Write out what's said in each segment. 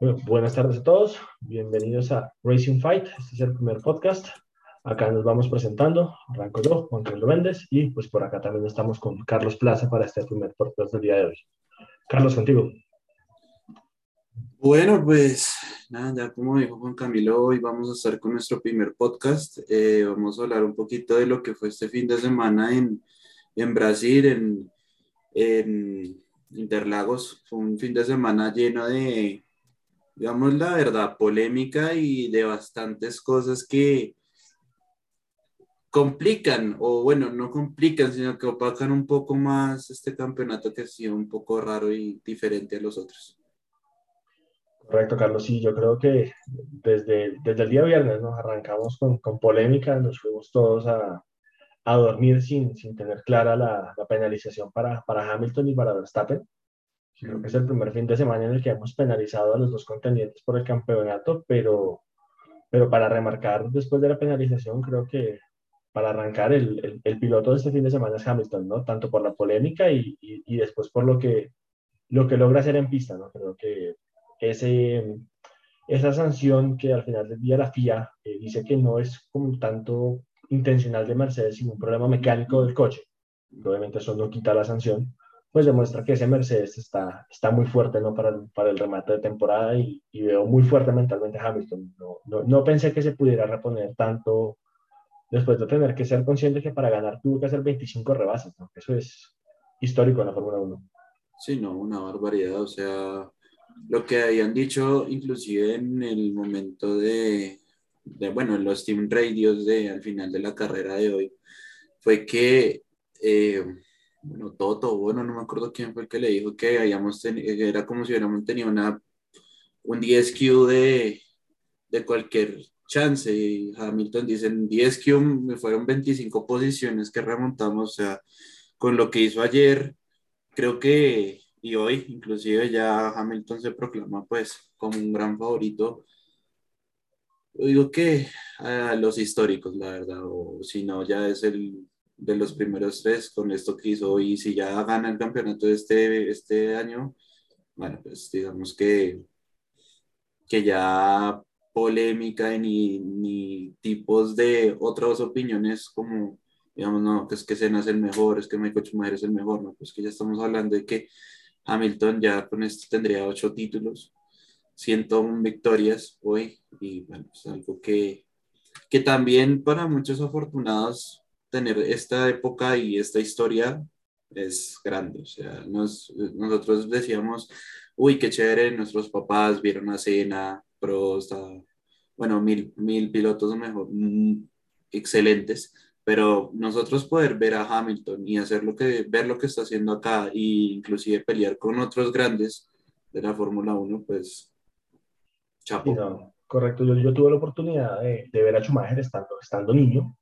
buenas tardes a todos, bienvenidos a Racing Fight, este es el primer podcast. Acá nos vamos presentando, arranco yo, Juan Carlos Méndez, y pues por acá también estamos con Carlos Plaza para este primer podcast del día de hoy. Carlos, contigo. Bueno, pues nada, ya como dijo Juan Camilo, hoy vamos a estar con nuestro primer podcast. Eh, vamos a hablar un poquito de lo que fue este fin de semana en, en Brasil, en, en Interlagos. Fue un fin de semana lleno de, digamos la verdad, polémica y de bastantes cosas que complican, o bueno, no complican, sino que opacan un poco más este campeonato que ha sido un poco raro y diferente a los otros. Correcto, Carlos. Sí, yo creo que desde, desde el día viernes nos arrancamos con, con polémica, nos fuimos todos a, a dormir sin, sin tener clara la, la penalización para, para Hamilton y para Verstappen. Creo que es el primer fin de semana en el que hemos penalizado a los dos contendientes por el campeonato, pero, pero para remarcar después de la penalización, creo que para arrancar el, el, piloto de este fin de semana es Hamilton, ¿no? Tanto por la polémica y, y, después por lo que, lo que logra hacer en pista, ¿no? Creo que ese, esa sanción que al final del día la FIA eh, dice que no es como tanto intencional de Mercedes, sino un problema mecánico del coche. Obviamente eso no quita la sanción, pues demuestra que ese Mercedes está, está muy fuerte ¿no? para, el, para el remate de temporada y, y, veo muy fuerte mentalmente a Hamilton. No, no, no, pensé que se pudiera reponer tanto después de tener que ser consciente que para ganar tuvo que hacer 25 rebases. ¿no? Eso es histórico en la Fórmula 1. Sí, no, una barbaridad. O sea, lo que habían dicho inclusive en el momento de, de bueno, en los Team Radios de al final de la carrera de hoy, fue que... Eh, bueno, Toto, bueno, no me acuerdo quién fue el que le dijo que habíamos tenido, era como si hubiéramos tenido una, un 10Q de, de cualquier chance. Y Hamilton dice, en 10Q me fueron 25 posiciones que remontamos, o sea, con lo que hizo ayer, creo que, y hoy inclusive ya Hamilton se proclama pues como un gran favorito. Yo digo que a los históricos, la verdad, o si no, ya es el de los primeros tres con esto que hizo y si ya gana el campeonato este, este año, bueno, pues digamos que, que ya polémica ni, ni tipos de otras opiniones como, digamos, no, que es que Senna es el mejor, es que Michael Schumacher es el mejor, no, pues que ya estamos hablando de que Hamilton ya con esto tendría ocho títulos, 101 victorias hoy y bueno, es algo que, que también para muchos afortunados tener esta época y esta historia es grande. O sea, nos, nosotros decíamos, uy, qué chévere, nuestros papás vieron a Cena, Prost, bueno, mil, mil pilotos mejor, mm, excelentes, pero nosotros poder ver a Hamilton y hacer lo que, ver lo que está haciendo acá e inclusive pelear con otros grandes de la Fórmula 1, pues, chapo. correcto, yo, yo, tuve la oportunidad de, de ver a Schumacher estando, estando niño,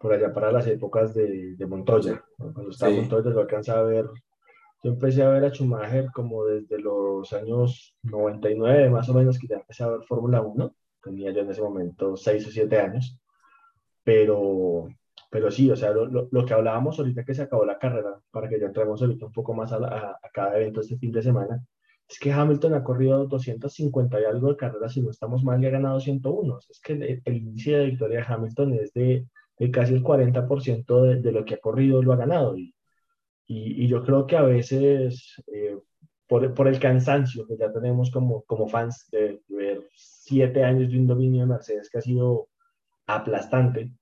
por allá para las épocas de, de Montoya. Cuando estaba Montoya lo alcanzaba a ver. Yo empecé a ver a Schumacher como desde los años 99, más o menos, que ya empecé a ver Fórmula 1. Tenía yo en ese momento 6 o 7 años. Pero, pero sí, o sea, lo, lo, que hablábamos ahorita que se acabó la carrera, para que ya entremos ahorita un poco más a, a, cada evento este fin de semana, es que Hamilton ha corrido 250 y algo de carreras, si no estamos mal, y ha ganado 101. Es que el, el índice de victoria de Hamilton es de casi el 40% de, de, lo que ha corrido lo ha ganado. Y, y, yo creo que a veces, eh, por, por, el cansancio que ya tenemos como, como fans de ver siete años de un dominio de Mercedes que ha sido aplastante,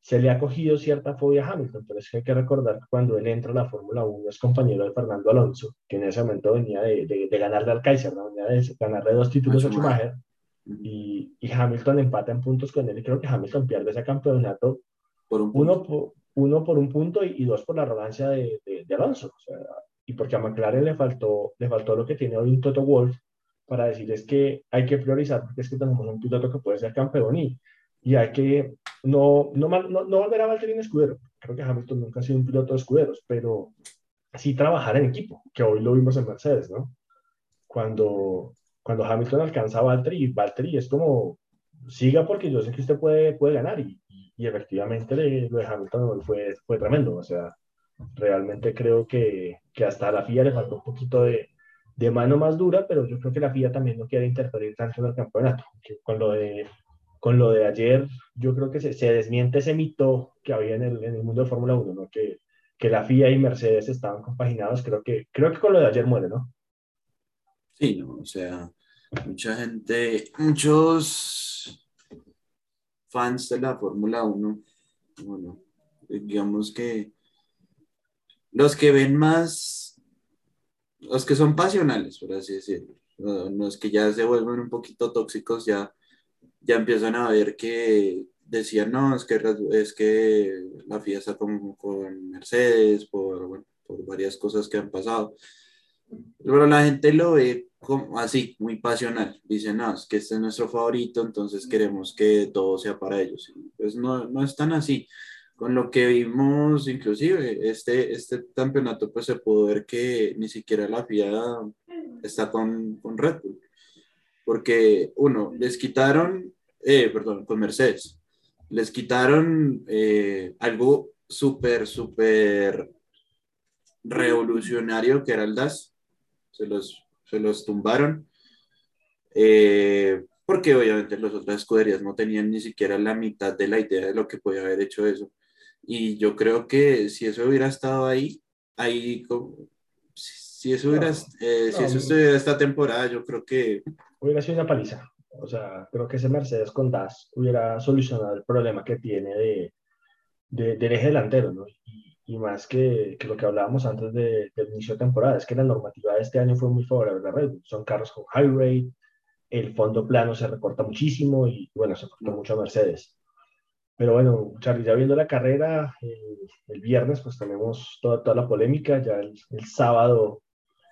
se le ha cogido cierta fobia a Hamilton, pero es que hay que recordar que cuando él entra a la Fórmula 1 es compañero de Fernando Alonso, que en ese momento venía de, de, de ganarle al Kaiser, ¿no? venía de ganarle dos títulos a Schumacher, y, y, Hamilton empata en puntos con él, y creo que Hamilton pierde ese campeonato uno, por, uno por un punto y, dos por la arrogancia de, de, Alonso. O sea, y porque a McLaren le faltó, le faltó lo que tiene hoy un Toto Wolf para decir es que hay que priorizar porque es que tenemos un piloto que puede ser campeón y, y hay que no, no, no, no volver a Valtteri escudero. Creo que Hamilton nunca ha sido un piloto de escuderos, pero sí trabajar en equipo, que hoy lo vimos en Mercedes, ¿no? Cuando, cuando Hamilton alcanza a Valtteri, Valtteri es como, siga porque yo sé que usted puede, puede ganar y, y efectivamente lo de Hamilton fue, fue tremendo. O sea, realmente creo que, que hasta a la FIA le faltó un poquito de, de mano más dura, pero yo creo que la FIA también no quiere interferir tanto en el campeonato. con lo de, con lo de ayer, yo creo que se, se desmiente ese mito que había en el, en el mundo de Fórmula 1, ¿no? que, que la FIA y Mercedes estaban compaginados. Creo que, creo que con lo de ayer muere, ¿no? Sí, o sea, mucha gente, muchos fans de la Fórmula 1, bueno, digamos que los que ven más los que son pasionales, por así decirlo, los que ya se vuelven un poquito tóxicos, ya, ya empiezan a ver que decían, no, es que, es que la fiesta con, con Mercedes, por, por varias cosas que han pasado. Pero la gente lo ve como así, muy pasional. Dicen, no, es que este es nuestro favorito, entonces queremos que todo sea para ellos. Pues no, no es tan así con lo que vimos, inclusive, este, este campeonato, pues se pudo ver que ni siquiera la FIA está con, con Red Bull. Porque, uno, les quitaron, eh, perdón, con Mercedes, les quitaron eh, algo súper, súper revolucionario que era el DAS. Se los, se los tumbaron. Eh, porque obviamente las otras escuderías no tenían ni siquiera la mitad de la idea de lo que podía haber hecho eso. Y yo creo que si eso hubiera estado ahí, ahí, si eso hubiera, eh, si eso estuviera esta temporada, yo creo que... Hubiera sido una paliza. O sea, creo que ese Mercedes con DAS hubiera solucionado el problema que tiene de, de del eje delantero, ¿no? Y, y más que, que, lo que hablábamos antes de, del inicio de temporada, es que la normativa de este año fue muy favorable a Red Bull. Son carros con high rate, el fondo plano se recorta muchísimo y bueno, se cortó mucho a Mercedes. Pero bueno, Charlie, ya viendo la carrera, eh, el viernes pues tenemos toda, toda la polémica, ya el, sábado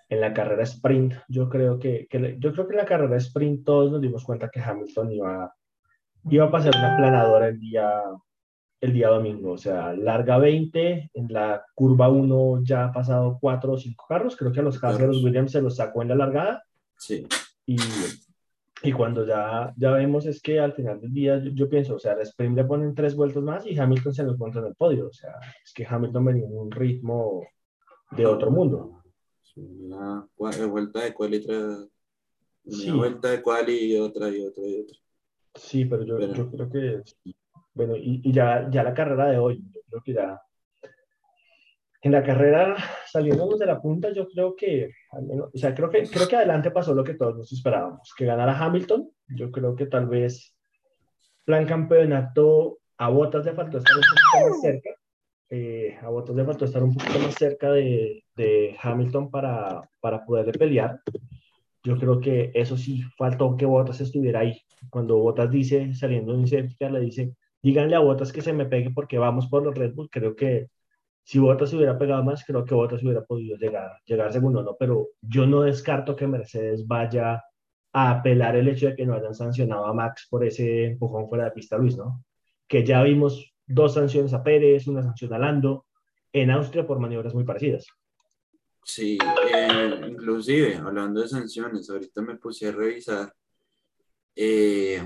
en la carrera sprint, yo creo que, que, yo creo que en la carrera sprint todos nos dimos cuenta que Hamilton iba, iba a pasar una planadora el día, el día domingo, o sea, larga 20, en la curva 1 ya ha pasado 4 o 5 carros, creo que a los carros de los Williams se los sacó en la largada. Sí. Y y cuando ya, ya vemos es que al final del día yo, pienso, o sea, el sprint le ponen tres vueltas más y Hamilton se lo encuentra en el podio. O sea, es que Hamilton venía en un ritmo de otro mundo. Una vuelta de cual y otra. Una vuelta de cual y otra y otra y otra. Sí, pero yo, yo creo que. Bueno, y, ya, ya la carrera de hoy, yo creo que ya en la carrera, saliéndonos de la punta, yo creo que, o sea, creo que, creo que adelante pasó lo que todos nos esperábamos, que ganara Hamilton. Yo creo que tal vez plan campeonato a Botas le faltó estar un poquito más cerca. Eh, a Botas le faltó estar un poquito más cerca de, de Hamilton para, para poderle pelear. Yo creo que eso sí faltó que Botas estuviera ahí. Cuando Botas dice, saliendo de un le dice, díganle a Botas que se me pegue porque vamos por los Red Bull, creo que si Bottas se hubiera pegado más, creo que Bottas hubiera podido llegar, llegar segundo, ¿no? Pero yo no descarto que Mercedes vaya a apelar el hecho de que no hayan sancionado a Max por ese empujón fuera de pista, Luis, ¿no? Que ya vimos dos sanciones a Pérez, una sanción a Lando, en Austria por maniobras muy parecidas. Sí, eh, inclusive hablando de sanciones, ahorita me puse a revisar eh,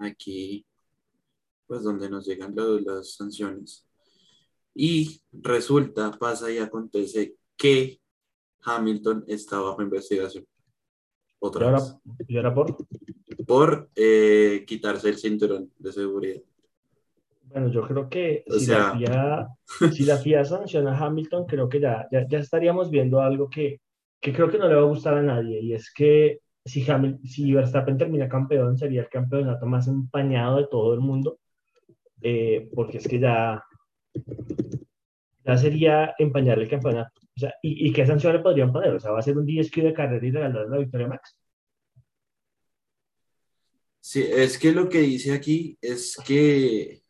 aquí, pues donde nos llegan las sanciones. Y resulta, pasa y acontece que Hamilton está bajo investigación. Otra vez. ¿Y ahora por? Por eh, quitarse el cinturón de seguridad. Bueno, yo creo que si, la FIA, si, la FIA, sanciona a Hamilton, creo que ya, ya, estaríamos viendo algo que, que, creo que no le va a gustar a nadie, y es que si, si Verstappen termina campeón, sería el campeonato más empañado de todo el mundo, eh, porque es que ya, ya sería empañar el campeonato. O sea, ¿y, qué sanción le podrían poner? O sea, ¿va a ser un 10 de carrera y regalar la victoria Max? Sí, es que lo que dice aquí es que,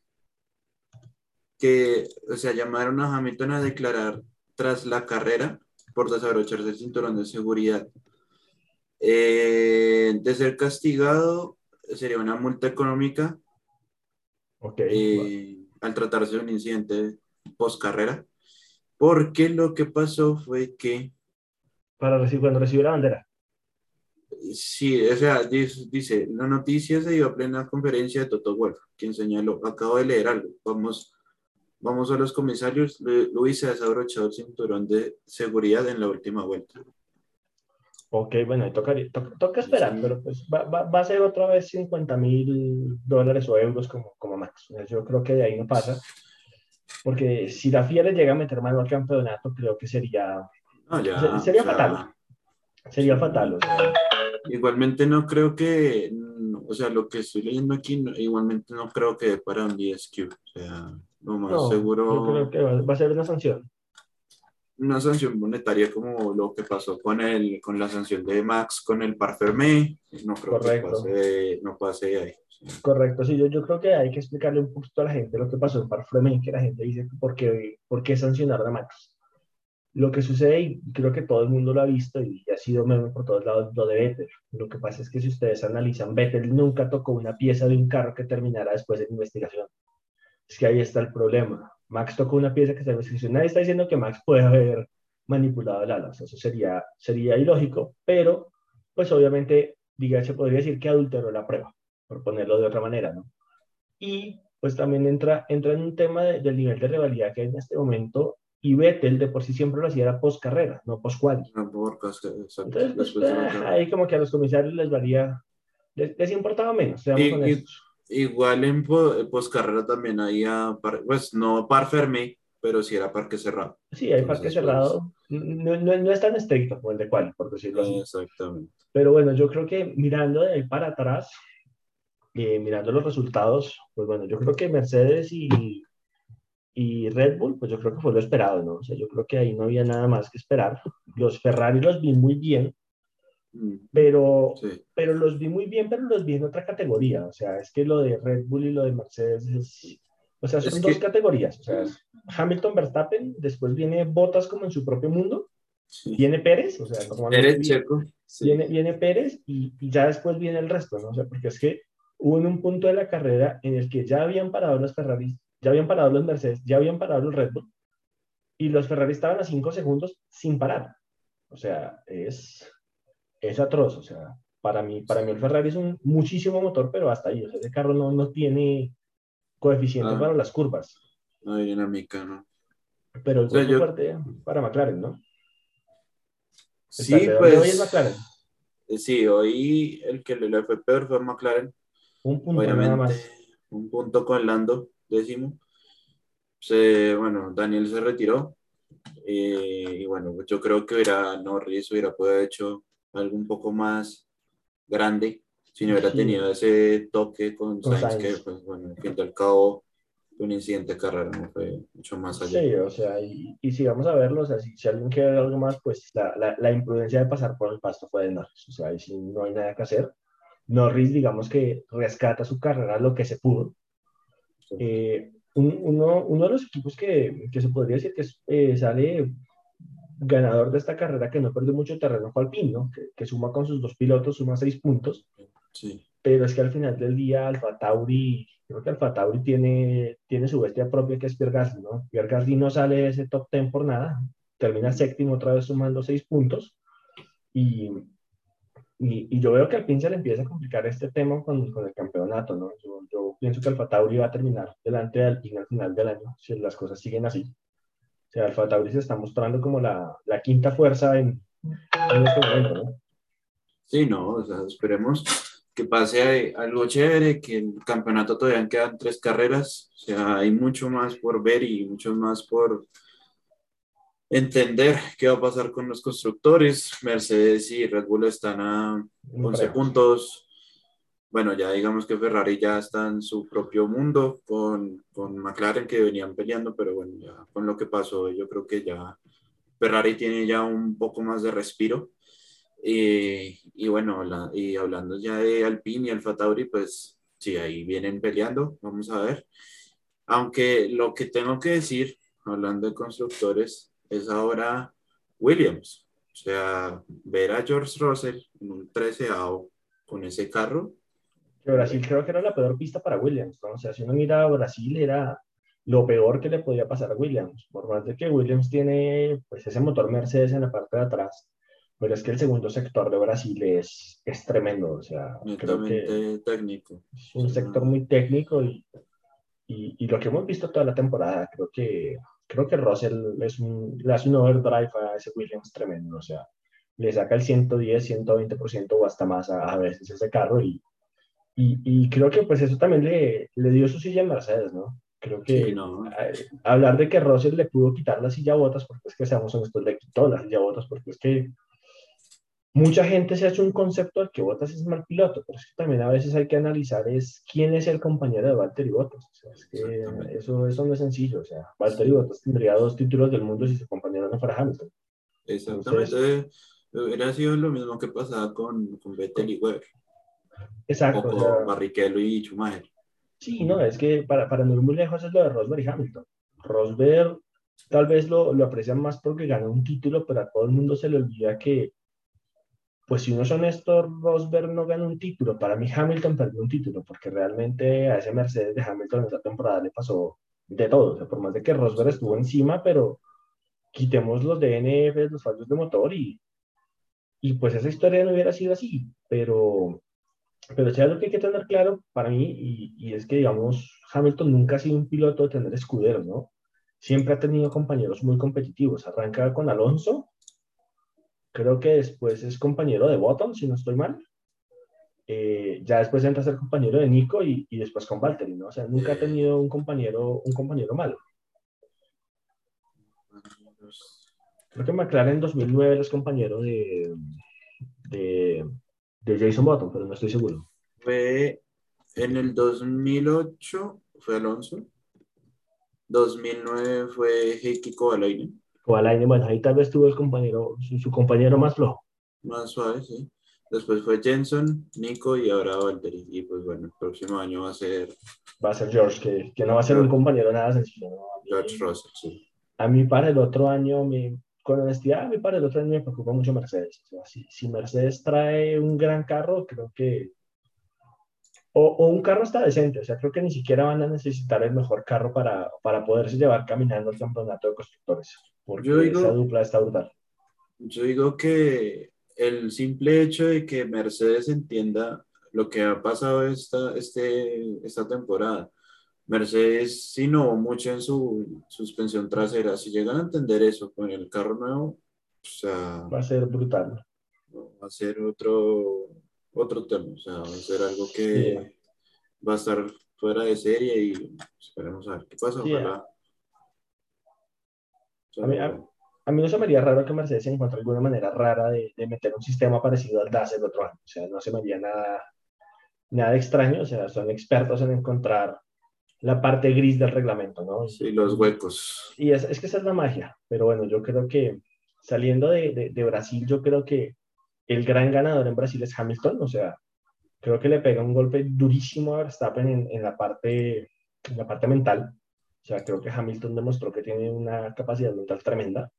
que, o llamaron a Hamilton a declarar tras la carrera por desabrocharse el cinturón de seguridad. Eh, de ser castigado, sería una multa económica. Eh, al tratarse de un incidente post carrera, porque lo que pasó fue que... Para recibir, cuando recibió la bandera. Sí, o sea, dice, la noticia se dio a plena conferencia de Toto Wolf, quien señaló, acabo de leer algo, vamos, vamos a los comisarios, Luis se ha desabrochado el cinturón de seguridad en la última vuelta. Ok, bueno, toca, toca, esperar, pero pues va, va, va, a ser otra vez 50 mil dólares o euros como, como max. Yo creo que de ahí no pasa. Porque si la Fiera llega a meter mano al campeonato, creo que sería, sería fatal. Sería fatal. Igualmente no creo que, o sea, lo que estoy leyendo aquí, igualmente no creo que para un DSQ. O sea, lo más seguro. Yo creo que va, a ser una sanción. Una sanción monetaria como lo que pasó con el, con la sanción de Max con el Parfermé. No creo que pase, no pase ahí. Correcto, sí, yo, yo creo que hay que explicarle un poquito a la gente lo que pasó en Parflemen, que la gente dice por qué, por qué sancionaron a Max. Lo que sucede, y creo que todo el mundo lo ha visto y ha sido meme por todos lados, lo de Vettel. Lo que pasa es que si ustedes analizan, Vettel nunca tocó una pieza de un carro que terminara después de la investigación. Es que ahí está el problema. Max tocó una pieza que está en investigación. Nadie está diciendo que Max puede haber manipulado el ala. Eso sería, sería ilógico, pero pues obviamente, diga, se podría decir que adulteró la prueba por ponerlo de otra manera, ¿no? Y pues también entra, entra en un tema del nivel de rivalidad que hay en este momento y Vettel de por sí siempre lo hacía era post carrera, no post quali. Entonces, pues, ah, ahí como que a los comisarios les varía, les, importaba menos. Igual en post carrera también había, pues no par ferme, pero sí era parque cerrado. Sí, hay parque cerrado. Pues, no, no, no, es tan estricto como el de quali, por decirlo así. Exactamente. Pero bueno, yo creo que mirando de ahí para atrás, eh, mirando los resultados, pues bueno, yo creo que Mercedes y, y Red Bull, pues yo creo que fue lo esperado, ¿no? O sea, yo creo que ahí no había nada más que esperar. Los Ferrari los vi muy bien, pero, pero los vi muy bien, pero los vi en otra categoría. O sea, es que lo de Red Bull y lo de Mercedes es, o sea, son dos categorías. O sea, Hamilton, Verstappen, después viene Bottas como en su propio mundo, viene Pérez, o sea, como Pérez. Viene, viene Pérez y, y, ya después viene el resto, ¿no? O sea, porque es que hubo en un punto de la carrera en el que ya habían parado los Ferraris, ya habían parado los Mercedes, ya habían parado los Red Bull, y los Ferrari estaban a 5 segundos sin parar. O sea, es, es atroz. O sea, para mí, para mí el Ferrari es un muchísimo motor, pero hasta ahí. O sea, ese carro no, no tiene coeficiente ah. para las curvas. No hay dinámica, ¿no? Pero el o fuerte para McLaren, ¿no? Sí, pues. Hoy es McLaren. Sí, hoy el que le fue peor fue McLaren. Un punto nada más. Un punto con Lando, décimo. Se, bueno, Daniel se retiró. Eh, y bueno, yo creo que hubiera Norris hubiera podido haber hecho algo un poco más grande si no hubiera tenido ese toque con, Sainz, que pues bueno, al fin y al cabo un incidente de carrera no fue mucho más allá. Sí, o sea, y, y si vamos a verlo, o sea, si, si alguien quiere ver algo más, pues la, la, la, imprudencia de pasar por el pasto fue de Norris, o sea, ahí sí no hay nada que hacer. Norris, digamos que rescata su carrera lo que se pudo. Eh, uno, uno, de los equipos que, que se podría decir que eh, sale ganador de esta carrera, que no perdió mucho terreno, fue Alpine, ¿no? que, que, suma con sus dos pilotos, suma seis puntos. Sí. Pero es que al final del día, Alfa Tauri, creo que Alfa Tauri tiene, tiene su bestia propia, que es Pierre Gasly, ¿no? Pierre Gasly no sale de ese top ten por nada, termina séptimo otra vez sumando seis puntos. Y, y, yo veo que al fin se le empieza a complicar este tema con, con el campeonato, ¿no? Yo, yo, pienso que Alfa Tauri va a terminar delante de Alpine al final del año, si las cosas siguen así. O sea, Alfa Tauri se está mostrando como la, la quinta fuerza en, en, este momento, ¿no? Sí, no, o sea, esperemos que pase algo chévere, que el campeonato todavía quedan tres carreras, o sea, hay mucho más por ver y mucho más por entender qué va a pasar con los constructores. Mercedes y Red Bull están a 11 puntos. Bueno, ya digamos que Ferrari ya está en su propio mundo con, con McLaren que venían peleando, pero bueno, ya con lo que pasó, yo creo que ya Ferrari tiene ya un poco más de respiro. Y, y bueno, y hablando ya de Alpine y Alfa Tauri, pues sí, ahí vienen peleando, vamos a ver. Aunque lo que tengo que decir, hablando de constructores, es ahora Williams. O sea, ver a George Russell en un 13 con ese carro. Brasil creo que era la peor pista para Williams. ¿no? O sea, si uno mira a Brasil, era lo peor que le podía pasar a Williams. Por más de que Williams tiene pues, ese motor Mercedes en la parte de atrás. Pero es que el segundo sector de Brasil es, es tremendo. O sea, creo que técnico. Es un sector muy técnico y, y, y, lo que hemos visto toda la temporada, creo que creo que Russell es un, le hace un overdrive a ese Williams tremendo. O sea, le saca el 110, 120% o hasta más a, a veces ese carro y, y, y, creo que pues eso también le, le dio su silla a Mercedes, ¿no? Creo que no. hablar de que Russell le pudo quitar la silla a botas, porque es que seamos honestos, le quitó la silla a botas, porque es que mucha gente se ha hecho un concepto de que Botas es mal piloto, pero es que también a veces hay que analizar es quién es el compañero de Valtteri Bottas. O sea, es que eso, eso no es sencillo. O sea, Valtteri Bottas tendría dos títulos del mundo si su compañero no fuera Hamilton. Exactamente. Hubiera sido lo mismo que pasaba con, con Vettel y Weber. Exacto. O con Barrichello y Schumacher. Sí, no, es que para, para no ir muy lejos es lo de Rosberg y Hamilton. Rosberg tal vez lo, lo aprecian más porque ganó un título, pero a todo el mundo se le olvida que pues si uno es honesto, Rosberg no ganó un título. Para mí Hamilton perdió un título, porque realmente a ese Mercedes de Hamilton en esa temporada le pasó de todo. O sea, por más de que Rosberg estuvo encima, pero quitemos los DNF, los fallos de motor y, y pues esa historia no hubiera sido así. Pero, pero es algo que hay que tener claro para mí y, y es que, digamos, Hamilton nunca ha sido un piloto de tener escuderos, ¿no? Siempre ha tenido compañeros muy competitivos. Arranca con Alonso creo que después es compañero de Bottom, si no estoy mal. Eh, ya después entra a ser compañero de Nico y, y, después con Valtteri, ¿no? O sea, nunca ha tenido un compañero, un compañero malo. Creo que McLaren en 2009 es compañero de, de, de, Jason Bottom, pero no estoy seguro. Fue en el 2008, fue Alonso. 2009 fue Heikki Kovalainen año, bueno, ahí tal vez tuvo el compañero, su, compañero más flojo. Más suave, sí. Después fue Jenson, Nico y ahora Valtteri. Y pues bueno, el próximo año va a ser... Va a ser George, que, que no va a ser un compañero nada sencillo. George Russell, sí. A mí para el otro año, me, con honestidad, a mí para el otro año me preocupa mucho Mercedes. O sea, si, si Mercedes trae un gran carro, creo que o, un carro está decente, o sea, creo que ni siquiera van a necesitar el mejor carro para, para poderse llevar caminando el campeonato de constructores, porque yo digo, esa dupla está brutal. Yo digo que el simple hecho de que Mercedes entienda lo que ha pasado esta, este, esta temporada, Mercedes sí innovó mucho en su suspensión trasera, si llegan a entender eso con el carro nuevo, o sea, va a ser brutal. Va a ser otro, otro tema, o sea, va a ser algo que va a estar fuera de serie y esperemos a ver qué pasa. a, mí, a, mí, no se me haría raro que Mercedes encuentre alguna manera rara de, de, meter un sistema parecido al DAS el otro año, o sea, no se me haría nada, nada extraño, o sea, son expertos en encontrar la parte gris del reglamento, ¿no? Sí, los huecos. Y es, es que esa es la magia, pero bueno, yo creo que saliendo de, de, de Brasil, yo creo que el gran ganador en Brasil es Hamilton, o sea, creo que le pega un golpe durísimo a Verstappen en, en, la, parte, en la parte mental. O sea, creo que Hamilton demostró que tiene una capacidad mental tremenda.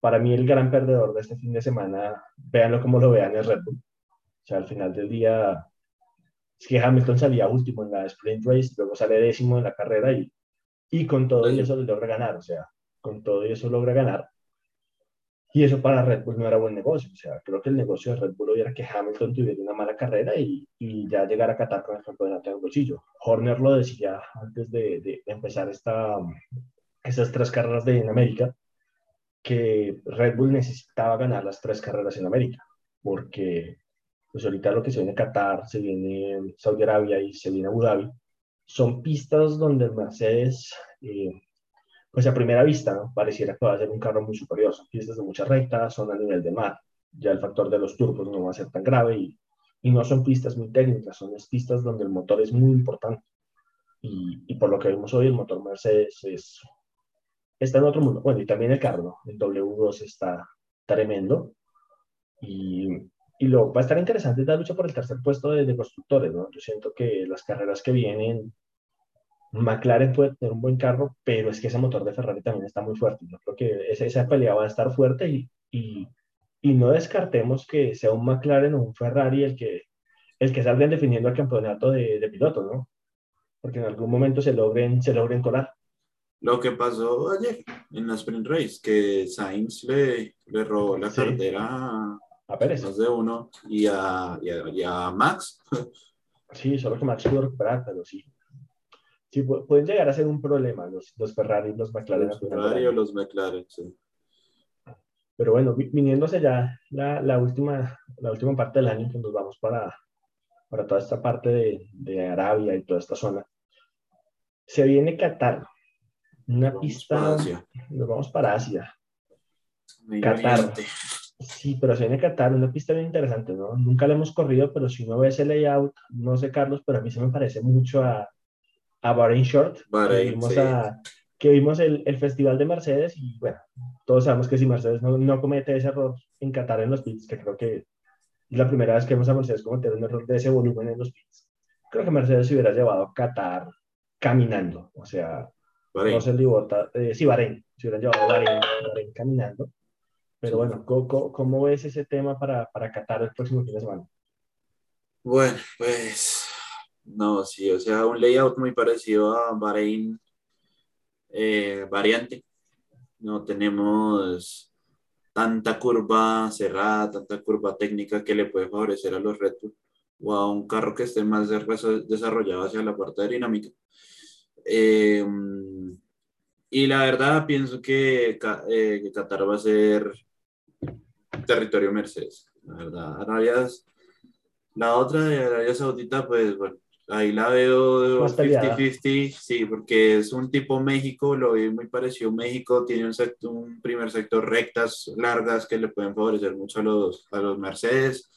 Para mí el gran perdedor de este fin de semana, véanlo como lo vean, es Red Bull. O sea, al final del día, es que Hamilton salía último en la sprint race, luego sale décimo en la carrera y, y con todo eso logra ganar. O sea, con todo eso logra ganar. Y eso para Red Bull no era buen negocio. O sea, creo que el negocio de Red Bull era que Hamilton tuviera una mala carrera y, y ya llegara a Qatar con el campeonato en el bolsillo. Horner lo decía antes de, de, empezar esta, esas tres carreras de, en América, que Red Bull necesitaba ganar las tres carreras en América, porque pues ahorita lo que se viene Qatar, se viene Saudi Arabia y se viene Abu Dhabi, son pistas donde Mercedes eh, pues a primera vista, ¿no? Pareciera que va a ser un carro muy superior. Son pistas de mucha recta, son a nivel de mar. Ya el factor de los turbos no va a ser tan grave y, y no son pistas muy técnicas, son pistas donde el motor es muy importante. Y, y, por lo que vimos hoy, el motor Mercedes es, está en otro mundo. Bueno, y también el carro, el W2 está tremendo. Y, y lo va a estar interesante la lucha por el tercer puesto de, de constructores, ¿no? Yo siento que las carreras que vienen McLaren puede tener un buen carro, pero es que ese motor de Ferrari también está muy fuerte. Yo creo que esa, esa pelea va a estar fuerte y, y, y, no descartemos que sea un McLaren o un Ferrari el que, el que salgan definiendo el campeonato de, de pilotos, ¿no? Porque en algún momento se logren, se logren colar. Lo que pasó ayer en la Sprint Race, que Sainz le, le robó la sí. cartera a Pérez. Más de uno y a, y a, y a Max. Sí, solo que Max pudo recuperar, pero sí, sí, pueden llegar a ser un problema los, los Ferrari y los McLaren. Los Ferrari o los McLaren, sí. pero bueno, viniéndose ya la, la, última, la última parte del año, que nos vamos para, para toda esta parte de, de Arabia y toda esta zona, se viene Qatar, una pista, nos vamos para Asia. Qatar. Sí, pero se viene Qatar, una pista bien interesante, ¿no? Nunca la hemos corrido, pero si uno ve ese layout, no sé, Carlos, pero a mí se me parece mucho a, a Bahrain Short. que vimos, que vimos el, el, Festival de Mercedes y bueno, todos sabemos que si Mercedes no, no comete ese error en Qatar en los pits, que creo que es la primera vez que vemos a Mercedes cometer un error de ese volumen en los pits, creo que Mercedes se hubiera llevado a Qatar caminando, o sea, no se libota, eh, sí, Bahrein, se hubiera llevado a Bahrein, caminando. Pero bueno, ¿cómo, ¿cómo, ves ese tema para, para Qatar el próximo fin de semana? Bueno, pues no, sí, o sea, un layout muy parecido a Bahrein, eh, variante. No tenemos tanta curva cerrada, tanta curva técnica que le puede favorecer a los Bull o a un carro que esté más desarrollado hacia la parte aerodinámica. Eh, y la verdad pienso que, eh, que, Qatar va a ser territorio Mercedes. La verdad, Arabia, la otra de Arabia Saudita, pues bueno, ahí la veo 50-50, sí, porque es un tipo México, lo vi muy parecido México, tiene un, sector, un primer sector rectas largas que le pueden favorecer mucho a los, a los Mercedes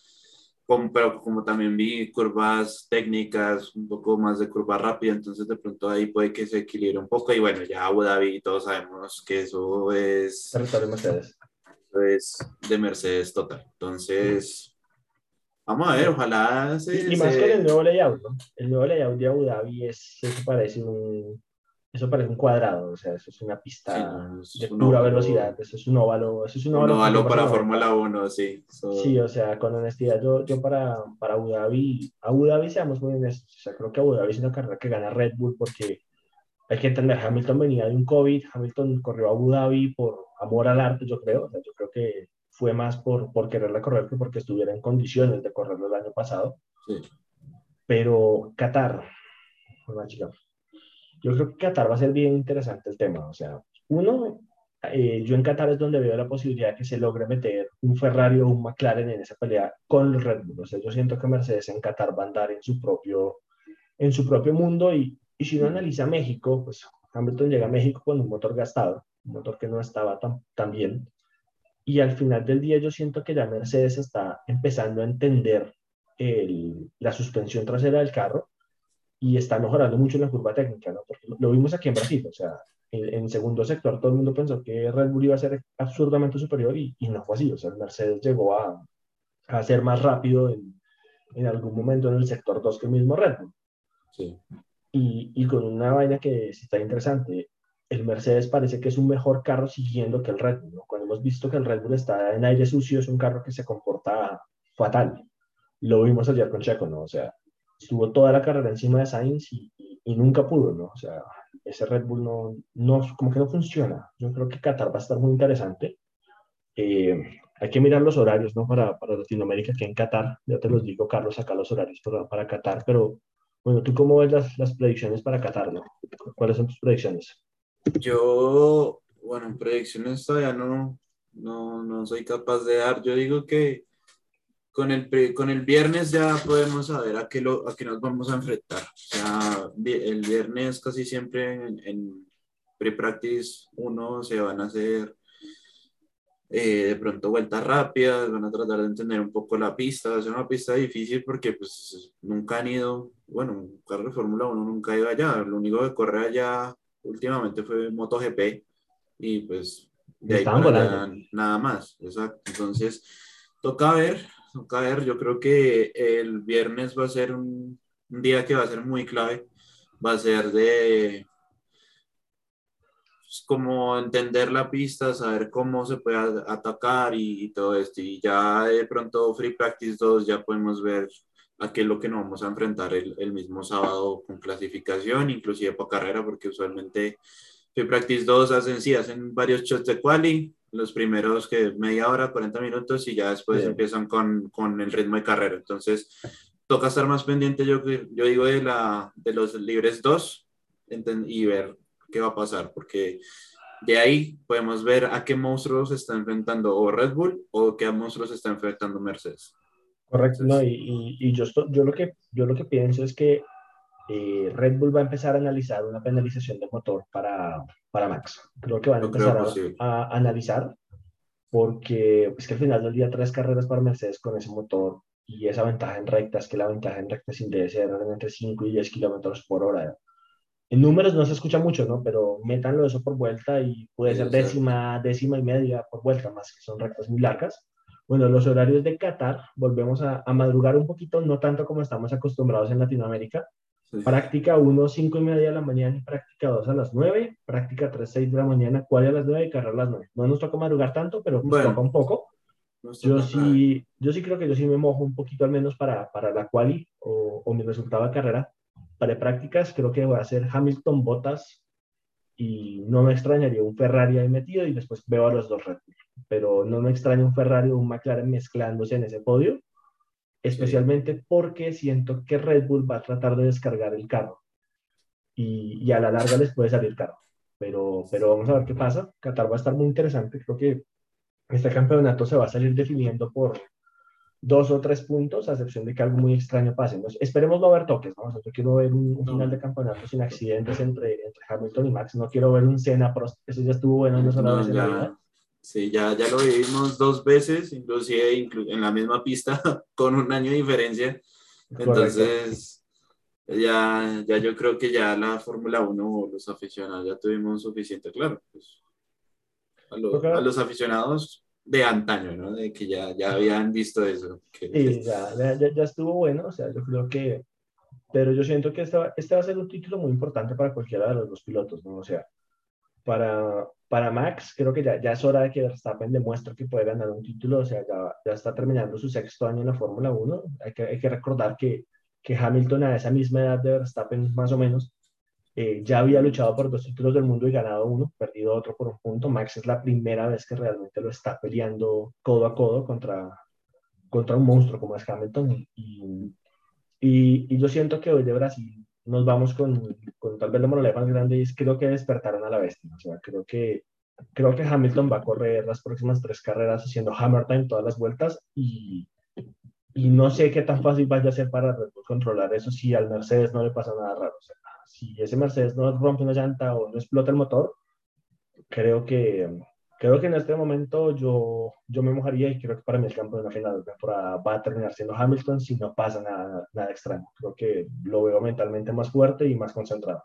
como, pero como también vi curvas técnicas, un poco más de curva rápida, entonces de pronto ahí puede que se equilibre un poco y bueno, ya Abu Dhabi todos sabemos que eso es... Territorio Mercedes. Es de Mercedes total. Entonces, vamos a ver, ojalá se... Y, más con el nuevo layout, ¿no? El nuevo layout de Abu Dhabi es, eso parece un eso parece un cuadrado, o sea, eso es una pista de pura velocidad, eso es un óvalo. Eso es un óvalo, un óvalo para Fórmula 1, sí. Sí, o sea, con honestidad, yo, yo para, para Abu Dhabi, Abu Dhabi seamos muy honestos, o sea, creo que Abu Dhabi es una carrera que gana Red Bull porque hay que entender, Hamilton venía de un COVID, Hamilton corrió a Abu Dhabi por amor al arte, yo creo, o sea, yo creo que fue más por, por quererla correr que porque estuviera en condiciones de correrlo el año pasado. Sí. Pero Qatar, una chica, yo creo que Qatar va a ser bien interesante el tema. O sea, uno, eh, yo en Qatar es donde veo la posibilidad de que se logre meter un Ferrari o un McLaren en esa pelea con los Red Bull. O sea, yo siento que Mercedes en Qatar va a andar en su propio, en su propio mundo y, y si uno analiza México, pues Hamilton llega a México con un motor gastado, un motor que no estaba tan, tan bien. Y al final del día yo siento que ya Mercedes está empezando a entender el, la suspensión trasera del carro y está mejorando mucho la curva técnica, ¿no? Porque lo, vimos aquí en Brasil, o sea, en, en, segundo sector todo el mundo pensó que Red Bull iba a ser absurdamente superior y, y no fue así, o sea, Mercedes llegó a, a ser más rápido en, en, algún momento en el sector 2 que el mismo Red Bull. Sí. Y, y, con una vaina que está interesante, el Mercedes parece que es un mejor carro siguiendo que el Red Bull, ¿no? Cuando hemos visto que el Red Bull está en aire sucio, es un carro que se comporta fatal. Lo vimos ayer con Checo, ¿no? O sea, estuvo toda la carrera encima de Sainz y, y, nunca pudo, ¿no? O sea, ese Red Bull no, no, como que no funciona. Yo creo que Qatar va a estar muy interesante. Eh, hay que mirar los horarios, ¿no? Para, para Latinoamérica, que en Qatar, ya te los digo, Carlos, saca los horarios para, para Qatar, pero bueno, ¿tú cómo ves las, las predicciones para Qatar, no? ¿Cuáles son tus predicciones? Yo, bueno, predicciones todavía no, no, no soy capaz de dar. Yo digo que con el, con el viernes ya podemos saber a qué, lo, a qué nos vamos a enfrentar. O sea, el viernes casi siempre en, en pre-practice uno se van a hacer eh, de pronto vueltas rápidas, van a tratar de entender un poco la pista. Va a ser una pista difícil porque pues nunca han ido, bueno, un carro de Fórmula 1 nunca ha ido allá. Lo único que corre allá últimamente fue MotoGP y pues de ahí para nada más. Exacto. Entonces, toca ver a ver, yo creo que el viernes va a ser un, día que va a ser muy clave. Va a ser de como entender la pista, saber cómo se puede atacar y, todo esto. Y ya de pronto Free Practice 2 ya podemos ver a qué es lo que nos vamos a enfrentar el, el mismo sábado con clasificación, inclusive para carrera, porque usualmente Free Practice 2 hacen, sí, hacen varios shots de quali, los primeros que media hora, 40 minutos y ya después empiezan con, con, el ritmo de carrera. Entonces, toca estar más pendiente, yo, yo digo, de, la, de los libres 2 y ver qué va a pasar, porque de ahí podemos ver a qué monstruos se está enfrentando o Red Bull o qué monstruos se está enfrentando Mercedes. Correcto, no, y, y, yo, yo, lo que, yo lo que pienso es que eh, Red Bull va a empezar a analizar una penalización de motor para, para Max. Creo que van a empezar a, analizar porque es que al final del día tres carreras para Mercedes con ese motor y esa ventaja en rectas, que la ventaja en rectas sin ser entre 5 y 10 kilómetros por hora. En números no se escucha mucho, ¿no? Pero métanlo eso por vuelta y puede ser décima, décima y media por vuelta, más que son rectas muy largas. Bueno, los horarios de Qatar, volvemos a, a madrugar un poquito, no tanto como estamos acostumbrados en Latinoamérica, Práctica 1, 5 y media de la mañana y práctica 2 a las 9, práctica 3, 6 de la mañana, cuál a las 9 y carrera a las 9. No nos toca madrugar tanto, pero nos toca un poco. Yo sí, yo sí creo que yo sí me mojo un poquito al menos para, para la quali o, o mi resultado de carrera. Para prácticas creo que voy a hacer Hamilton Botas y no me extrañaría un Ferrari ahí metido y después veo a los dos Red Pero no me extraña un Ferrari o un McLaren mezclándose en ese podio especialmente porque siento que Red Bull va a tratar de descargar el carro y, y, a la larga les puede salir caro. Pero, pero vamos a ver qué pasa. Qatar va a estar muy interesante. Creo que este campeonato se va a salir definiendo por dos o tres puntos, a excepción de que algo muy extraño pase. Esperemos no ver toques. ¿no? Yo quiero ver un, final de campeonato sin accidentes entre, entre Hamilton y Max. No quiero ver un Senna Prost. Eso ya estuvo bueno no no, vez en la vida. Sí, ya, ya lo vivimos dos veces, inclusive en la misma pista, con un año de diferencia. Entonces, ya, ya yo creo que ya la Fórmula 1, los aficionados, ya tuvimos suficiente, claro, pues, a, los aficionados de antaño, ¿no? De que ya, ya habían visto eso. sí, ya, ya, ya, estuvo bueno, o sea, yo creo que, pero yo siento que este va, este va a ser un título muy importante para cualquiera de los dos pilotos, ¿no? O sea, para, para Max, creo que ya, ya es hora de que Verstappen demuestre que puede ganar un título, o sea, ya, ya está terminando su sexto año en la Fórmula 1. Hay que, hay que recordar que, que, Hamilton a esa misma edad de Verstappen, más o menos, eh, ya había luchado por dos títulos del mundo y ganado uno, perdido otro por un punto. Max es la primera vez que realmente lo está peleando codo a codo contra, contra un monstruo como es Hamilton. Y, y, y yo siento que hoy de Brasil nos vamos con, con tal vez la moraleja más grande y es creo que despertaron a la bestia. O sea, creo que, creo que Hamilton va a correr las próximas tres carreras haciendo hammer time todas las vueltas y, y no sé qué tan fácil vaya a ser para controlar eso si al Mercedes no le pasa nada raro. O sea, si ese Mercedes no rompe una llanta o no explota el motor, creo que, creo que en este momento yo, yo me mojaría y creo que para mí el campo de una final de temporada va a terminar siendo Hamilton si no pasa nada, nada extraño. Creo que lo veo mentalmente más fuerte y más concentrado.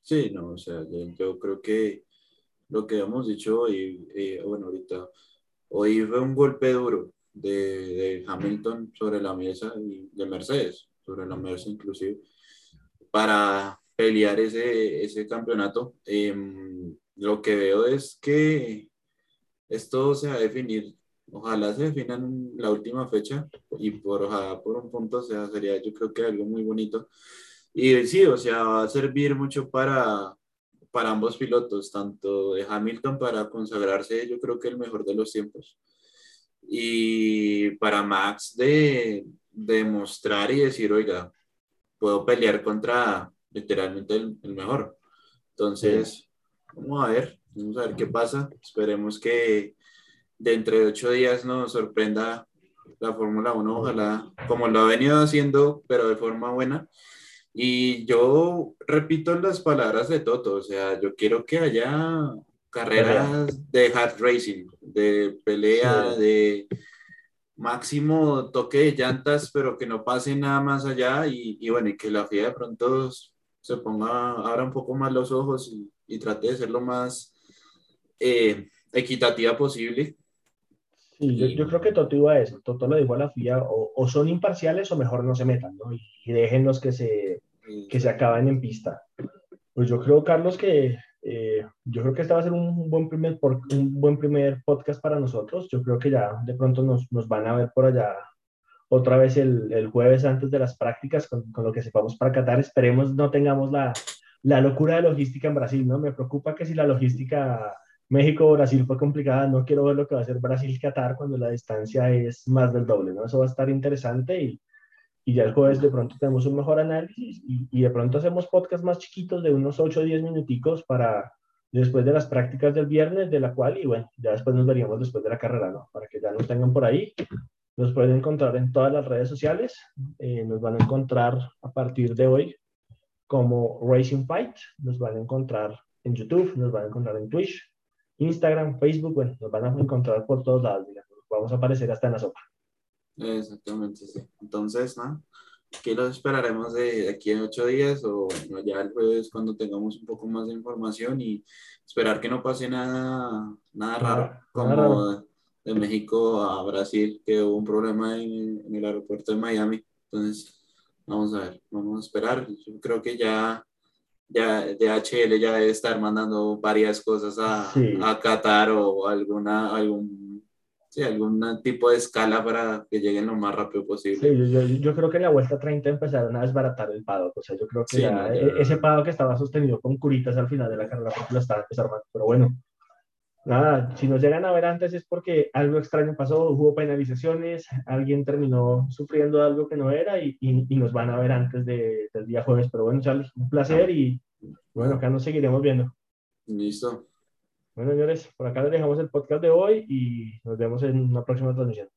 Sí, no, o sea, yo, creo que lo que hemos dicho hoy, eh, bueno, ahorita, hoy fue un golpe duro de, de, Hamilton sobre la mesa y de Mercedes, sobre la mesa inclusive, para pelear ese, ese campeonato. Eh, lo que veo es que esto se va a definir, ojalá se defina en la última fecha y por, ojalá por un punto, o sea, sería yo creo que algo muy bonito. Y sí, o sea, va a servir mucho para, para ambos pilotos, tanto de Hamilton para consagrarse, yo creo que el mejor de los tiempos, y para Max de demostrar y decir, oiga, puedo pelear contra literalmente el, el mejor. Entonces, Vamos a ver, vamos a ver qué pasa. Esperemos que de ocho días nos sorprenda la Fórmula 1, ojalá, como lo ha venido haciendo, pero de forma buena. Y yo repito las palabras de Toto, o sea, yo quiero que haya carreras de hard racing, de pelea, de máximo toque de llantas, pero que no pase nada más allá y, y bueno, y que la FIA de pronto se ponga, abra un poco más los ojos y, y trate de ser lo más eh, equitativa posible. Sí, yo, creo que Toto iba a eso. Toto lo dijo a la FIA, o, son imparciales o mejor no se metan, ¿no? Y, déjenlos que se, que se acaben en pista. Pues yo creo, Carlos, que eh, yo creo que este va a ser un buen, primer, un buen primer podcast para nosotros. Yo creo que ya de pronto nos, nos van a ver por allá otra vez el, el jueves antes de las prácticas con, con, lo que sepamos para Qatar. Esperemos no tengamos la, la locura de logística en Brasil, ¿no? Me preocupa que si la logística México-Brasil fue complicada, no quiero ver lo que va a hacer Brasil-Qatar cuando la distancia es más del doble, ¿no? Eso va a estar interesante y, y ya el jueves de pronto tenemos un mejor análisis y, y de pronto hacemos podcasts más chiquitos de unos 8 o 10 minuticos para, después de las prácticas del viernes, de la cual, y bueno, ya después nos veríamos después de la carrera, ¿no? Para que ya nos tengan por ahí. Nos pueden encontrar en todas las redes sociales. Eh, nos van a encontrar a partir de hoy como Racing Fight. Nos van a encontrar en YouTube, nos van a encontrar en Twitch, Instagram, Facebook. Bueno, nos van a encontrar por todos lados. Vamos a aparecer hasta en la sopa. Exactamente, sí. Entonces, ¿no? ¿Qué los esperaremos de aquí en ocho días o ya el jueves cuando tengamos un poco más de información y esperar que no pase nada, nada raro, como de México a Brasil, que hubo un problema en, el aeropuerto de Miami. Entonces, vamos a ver, vamos a esperar. Yo creo que ya, ya DHL ya debe estar mandando varias cosas a, a Qatar o alguna, algún sí, algún tipo de escala para que lleguen lo más rápido posible. Sí, yo, yo, creo que en la vuelta 30 empezaron a desbaratar el paddock, o sea, yo creo que ya, e, ese paddock que estaba sostenido con curitas al final de la carrera porque lo estaban desarmando, pero bueno, nada, si nos llegan a ver antes es porque algo extraño pasó, hubo penalizaciones, alguien terminó sufriendo algo que no era y, y, nos van a ver antes de, del día jueves, pero bueno, Charles, un placer y bueno, acá nos seguiremos viendo. Listo. Bueno, señores, por acá les dejamos el podcast de hoy y nos vemos en una próxima transmisión.